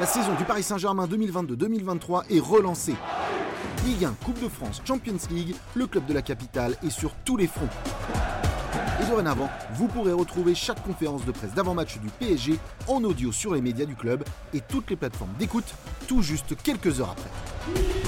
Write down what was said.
La saison du Paris Saint-Germain 2022-2023 est relancée. Ligue 1, Coupe de France, Champions League, le club de la capitale est sur tous les fronts. Et dorénavant, vous pourrez retrouver chaque conférence de presse d'avant-match du PSG en audio sur les médias du club et toutes les plateformes d'écoute tout juste quelques heures après.